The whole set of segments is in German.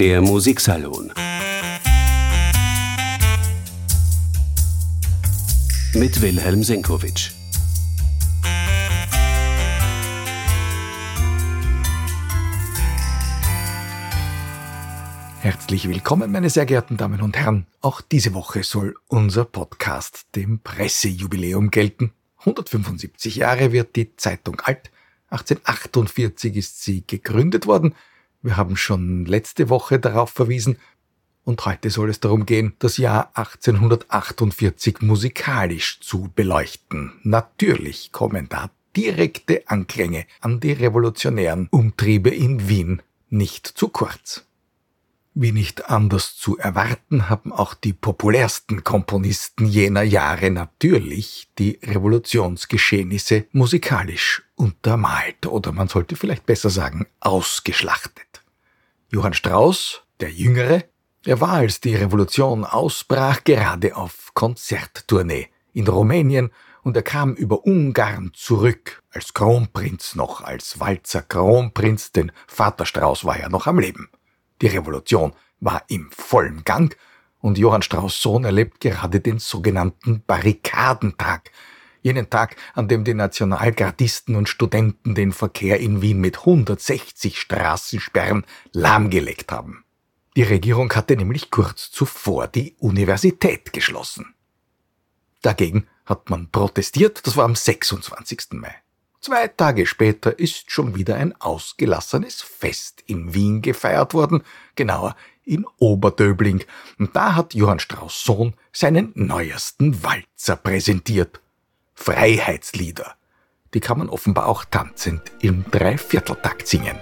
Der Musiksalon mit Wilhelm Senkowitsch. Herzlich willkommen, meine sehr geehrten Damen und Herren. Auch diese Woche soll unser Podcast dem Pressejubiläum gelten. 175 Jahre wird die Zeitung alt. 1848 ist sie gegründet worden. Wir haben schon letzte Woche darauf verwiesen. Und heute soll es darum gehen, das Jahr 1848 musikalisch zu beleuchten. Natürlich kommen da direkte Anklänge an die revolutionären Umtriebe in Wien nicht zu kurz. Wie nicht anders zu erwarten, haben auch die populärsten Komponisten jener Jahre natürlich die Revolutionsgeschehnisse musikalisch untermalt oder man sollte vielleicht besser sagen ausgeschlachtet. Johann Strauss, der Jüngere, er war, als die Revolution ausbrach, gerade auf Konzerttournee in Rumänien und er kam über Ungarn zurück, als Kronprinz noch, als Walzer Kronprinz, denn Vater Strauß war ja noch am Leben. Die Revolution war im vollen Gang und Johann Strauss Sohn erlebt gerade den sogenannten Barrikadentag, jenen Tag, an dem die Nationalgardisten und Studenten den Verkehr in Wien mit 160 Straßensperren lahmgelegt haben. Die Regierung hatte nämlich kurz zuvor die Universität geschlossen. Dagegen hat man protestiert, das war am 26. Mai. Zwei Tage später ist schon wieder ein ausgelassenes Fest in Wien gefeiert worden, genauer in Oberdöbling, und da hat Johann Strauss Sohn seinen neuesten Walzer präsentiert. Freiheitslieder. Die kann man offenbar auch tanzend im Dreivierteltakt singen.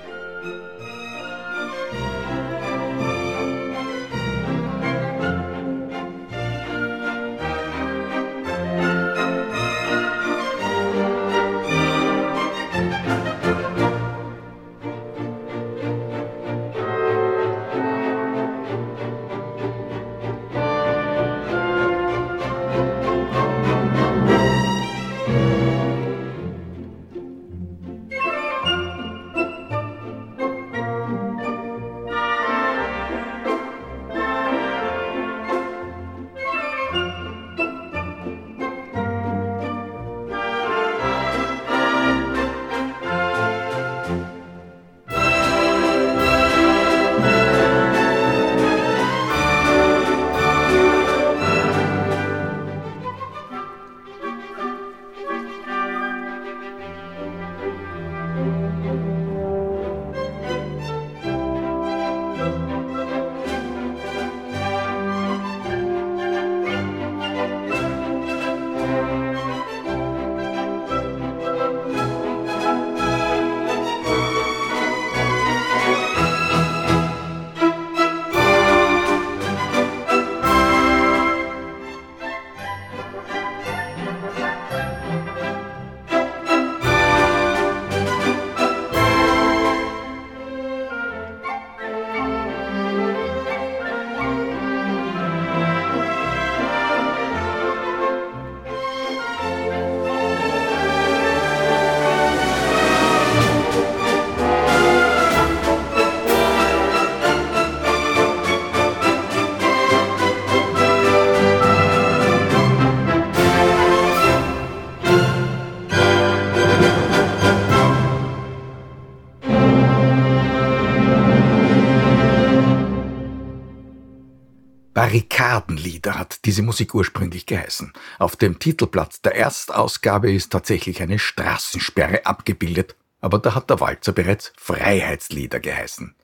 Diese Musik ursprünglich geheißen. Auf dem Titelblatt der Erstausgabe ist tatsächlich eine Straßensperre abgebildet, aber da hat der Walzer bereits Freiheitslieder geheißen.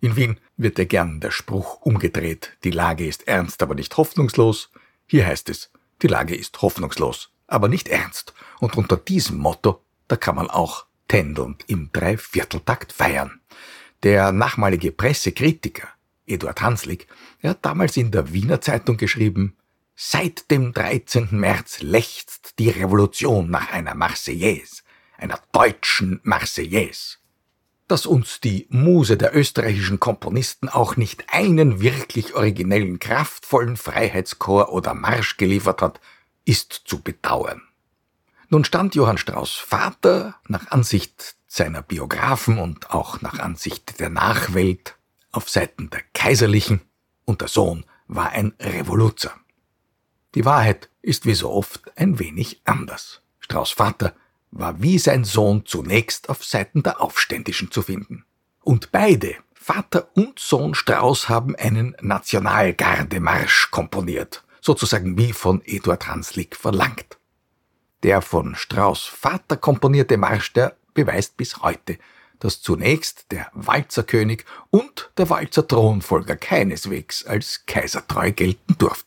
In Wien wird ja gern der Spruch umgedreht, die Lage ist ernst, aber nicht hoffnungslos. Hier heißt es, die Lage ist hoffnungslos, aber nicht ernst. Und unter diesem Motto, da kann man auch tändelnd im Dreivierteltakt feiern. Der nachmalige Pressekritiker Eduard Hanslik, er hat damals in der Wiener Zeitung geschrieben, Seit dem 13. März lechzt die Revolution nach einer Marseillaise, einer deutschen Marseillaise. Dass uns die Muse der österreichischen Komponisten auch nicht einen wirklich originellen, kraftvollen Freiheitschor oder Marsch geliefert hat, ist zu bedauern. Nun stand Johann Strauss Vater nach Ansicht seiner Biografen und auch nach Ansicht der Nachwelt auf Seiten der Kaiserlichen und der Sohn war ein Revoluzer. Die Wahrheit ist wie so oft ein wenig anders. Strauß Vater war wie sein Sohn zunächst auf Seiten der Aufständischen zu finden. Und beide, Vater und Sohn Strauß, haben einen Nationalgardemarsch komponiert, sozusagen wie von Eduard Hanslick verlangt. Der von Strauß Vater komponierte Marsch, der beweist bis heute, dass zunächst der Walzerkönig und der Walzer Thronfolger keineswegs als kaisertreu gelten durften.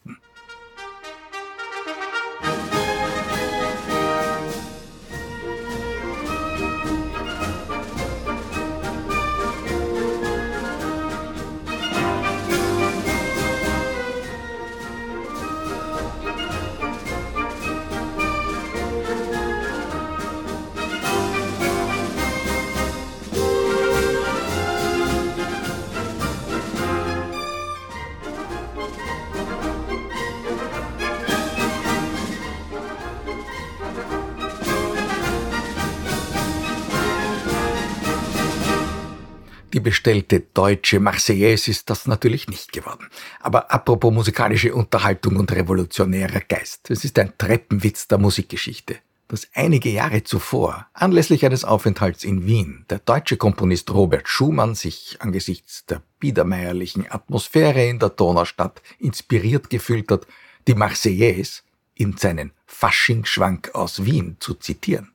Die bestellte deutsche Marseillaise ist das natürlich nicht geworden. Aber apropos musikalische Unterhaltung und revolutionärer Geist. Es ist ein Treppenwitz der Musikgeschichte dass einige Jahre zuvor, anlässlich eines Aufenthalts in Wien, der deutsche Komponist Robert Schumann sich angesichts der biedermeierlichen Atmosphäre in der Donaustadt inspiriert gefühlt hat, die Marseillaise in seinen Faschingsschwank aus Wien zu zitieren.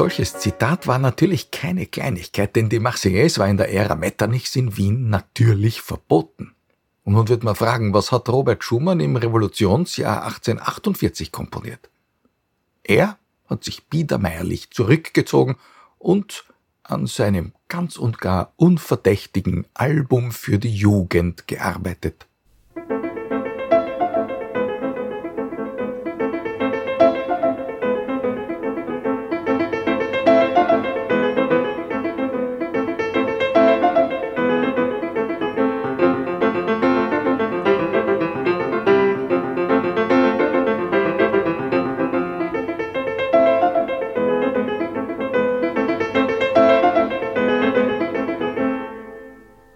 Solches Zitat war natürlich keine Kleinigkeit, denn die Marseillaise war in der Ära Metternichs in Wien natürlich verboten. Und nun wird man fragen, was hat Robert Schumann im Revolutionsjahr 1848 komponiert? Er hat sich biedermeierlich zurückgezogen und an seinem ganz und gar unverdächtigen Album für die Jugend gearbeitet.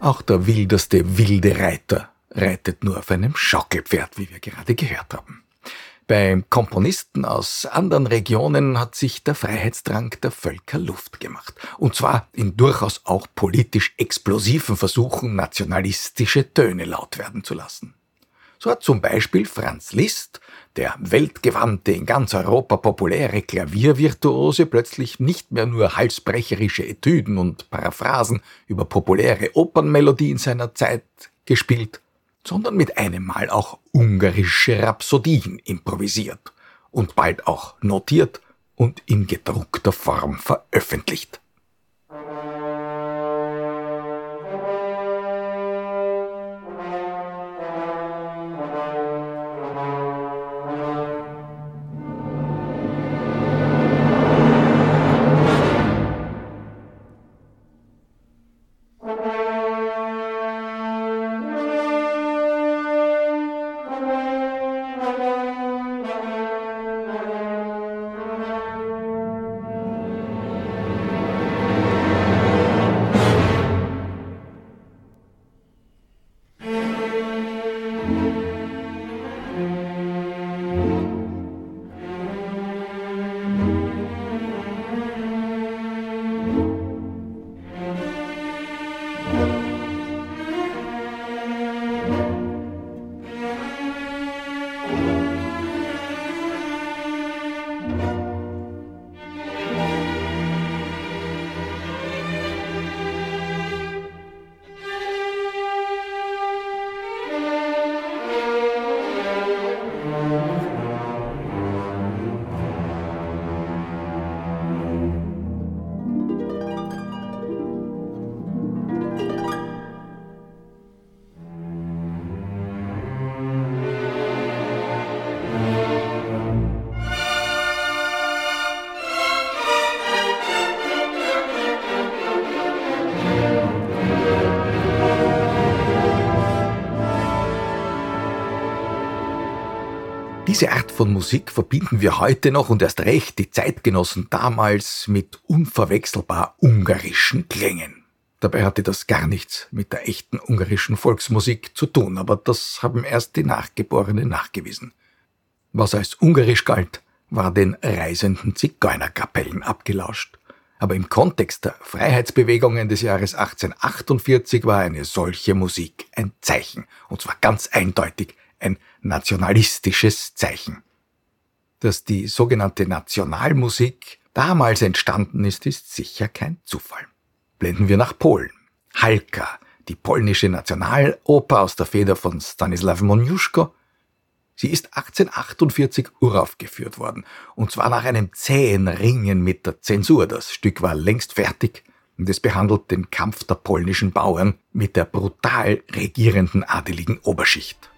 Auch der wildeste wilde Reiter reitet nur auf einem Schaukelpferd, wie wir gerade gehört haben. Beim Komponisten aus anderen Regionen hat sich der Freiheitsdrang der Völker Luft gemacht. Und zwar in durchaus auch politisch explosiven Versuchen, nationalistische Töne laut werden zu lassen. So hat zum Beispiel Franz Liszt, der weltgewandte, in ganz Europa populäre Klaviervirtuose, plötzlich nicht mehr nur halsbrecherische Etüden und Paraphrasen über populäre Opernmelodien seiner Zeit gespielt, sondern mit einem Mal auch ungarische Rhapsodien improvisiert und bald auch notiert und in gedruckter Form veröffentlicht. Diese Art von Musik verbinden wir heute noch und erst recht die Zeitgenossen damals mit unverwechselbar ungarischen Klängen. Dabei hatte das gar nichts mit der echten ungarischen Volksmusik zu tun, aber das haben erst die Nachgeborenen nachgewiesen. Was als ungarisch galt, war den reisenden Zigeunerkapellen abgelauscht. Aber im Kontext der Freiheitsbewegungen des Jahres 1848 war eine solche Musik ein Zeichen, und zwar ganz eindeutig ein nationalistisches Zeichen. Dass die sogenannte Nationalmusik damals entstanden ist, ist sicher kein Zufall. Blenden wir nach Polen. Halka, die polnische Nationaloper aus der Feder von Stanislaw Moniuszko. Sie ist 1848 uraufgeführt worden, und zwar nach einem zähen Ringen mit der Zensur. Das Stück war längst fertig und es behandelt den Kampf der polnischen Bauern mit der brutal regierenden adeligen Oberschicht.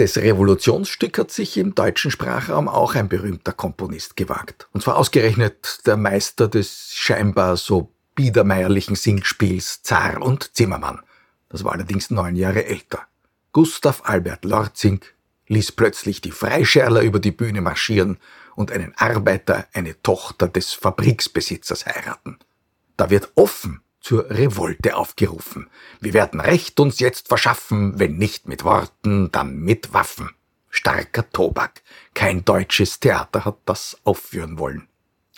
Echtes Revolutionsstück hat sich im deutschen Sprachraum auch ein berühmter Komponist gewagt. Und zwar ausgerechnet der Meister des scheinbar so biedermeierlichen Singspiels Zar und Zimmermann. Das war allerdings neun Jahre älter. Gustav Albert Lorzing ließ plötzlich die Freischärler über die Bühne marschieren und einen Arbeiter, eine Tochter des Fabriksbesitzers heiraten. Da wird offen zur Revolte aufgerufen. Wir werden Recht uns jetzt verschaffen, wenn nicht mit Worten, dann mit Waffen. Starker Tobak. Kein deutsches Theater hat das aufführen wollen.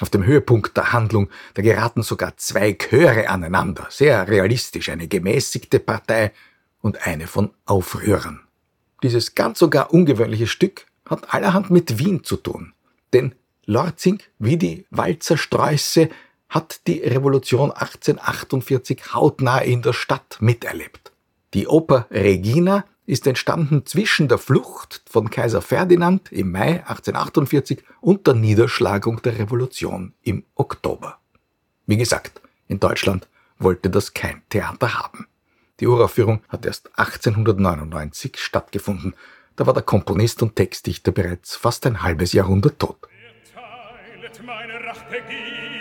Auf dem Höhepunkt der Handlung, da geraten sogar zwei Chöre aneinander, sehr realistisch, eine gemäßigte Partei und eine von Aufrührern. Dieses ganz sogar ungewöhnliche Stück hat allerhand mit Wien zu tun, denn Lorzing, wie die Walzersträuße, hat die Revolution 1848 hautnah in der Stadt miterlebt. Die Oper Regina ist entstanden zwischen der Flucht von Kaiser Ferdinand im Mai 1848 und der Niederschlagung der Revolution im Oktober. Wie gesagt, in Deutschland wollte das kein Theater haben. Die Uraufführung hat erst 1899 stattgefunden. Da war der Komponist und Textdichter bereits fast ein halbes Jahrhundert tot. Wer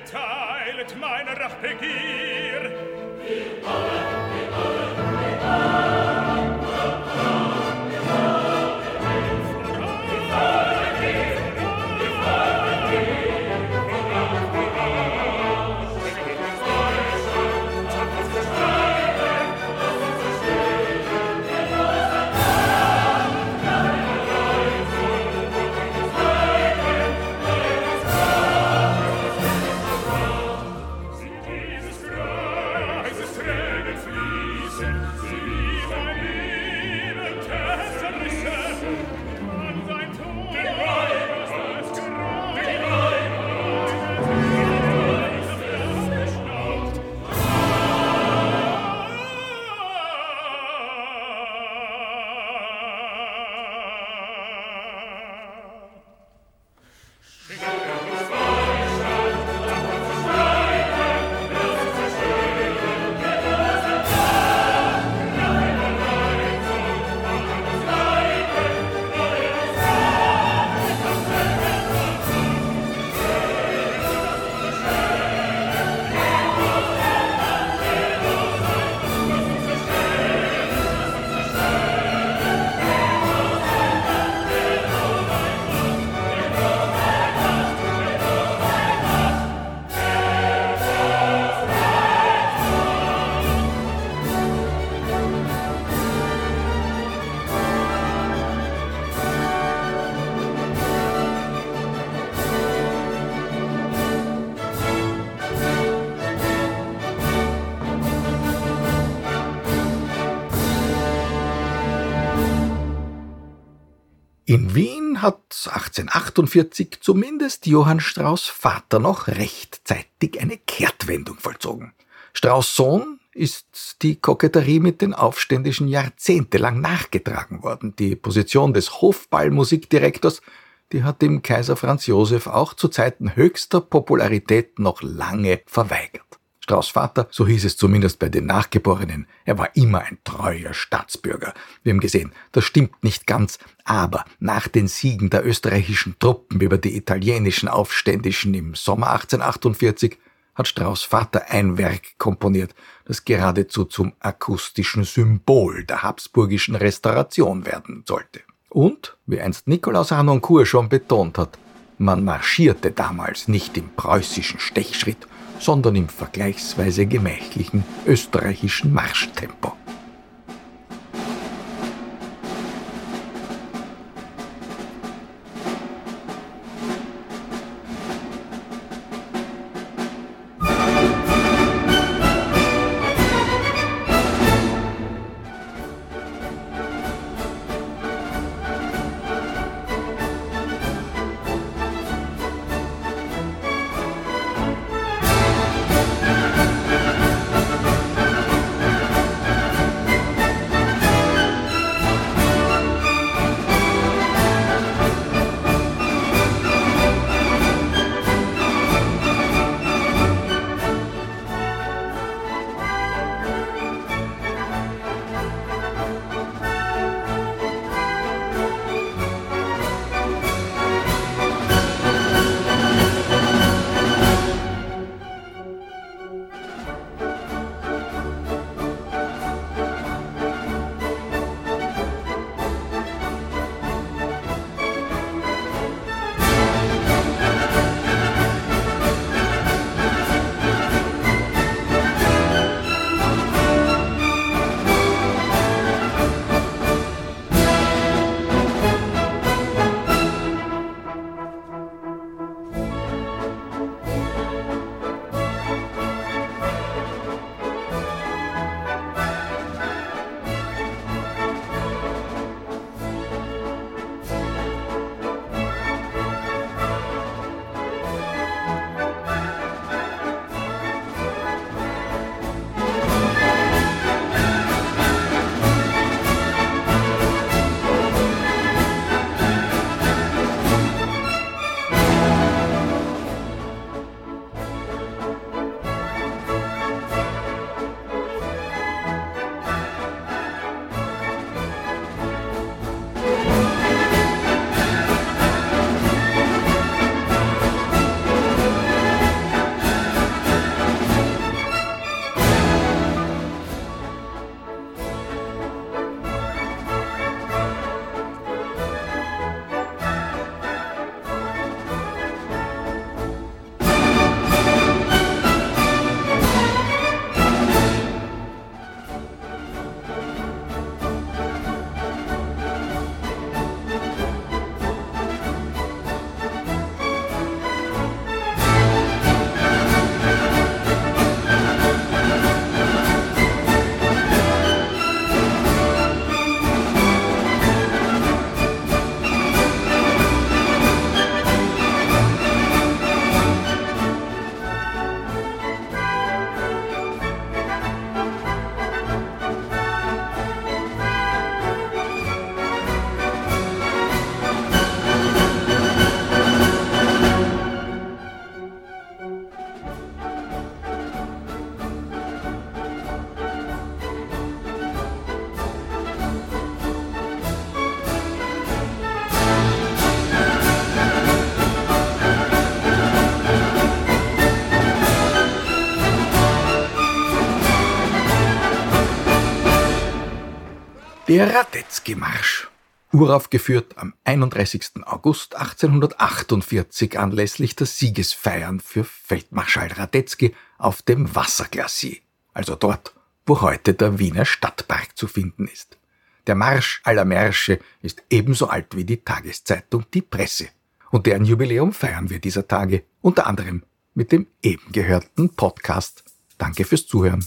erteilet meine Rachbegier, In Wien hat 1848 zumindest Johann Strauß Vater noch rechtzeitig eine Kehrtwendung vollzogen. Strauß Sohn ist die Koketterie mit den Aufständischen jahrzehntelang nachgetragen worden. Die Position des Hofballmusikdirektors, die hat dem Kaiser Franz Josef auch zu Zeiten höchster Popularität noch lange verweigert. Strauß Vater, so hieß es zumindest bei den Nachgeborenen, er war immer ein treuer Staatsbürger. Wir haben gesehen, das stimmt nicht ganz, aber nach den Siegen der österreichischen Truppen über die italienischen Aufständischen im Sommer 1848 hat Strauß Vater ein Werk komponiert, das geradezu zum akustischen Symbol der habsburgischen Restauration werden sollte. Und, wie einst Nikolaus Harnoncourt schon betont hat, man marschierte damals nicht im preußischen Stechschritt, sondern im vergleichsweise gemächlichen österreichischen Marschtempo. Der Radetzky-Marsch, uraufgeführt am 31. August 1848 anlässlich der Siegesfeiern für Feldmarschall Radetzky auf dem Wasserglacier, also dort, wo heute der Wiener Stadtpark zu finden ist. Der Marsch aller Märsche ist ebenso alt wie die Tageszeitung Die Presse. Und deren Jubiläum feiern wir dieser Tage, unter anderem mit dem eben gehörten Podcast. Danke fürs Zuhören.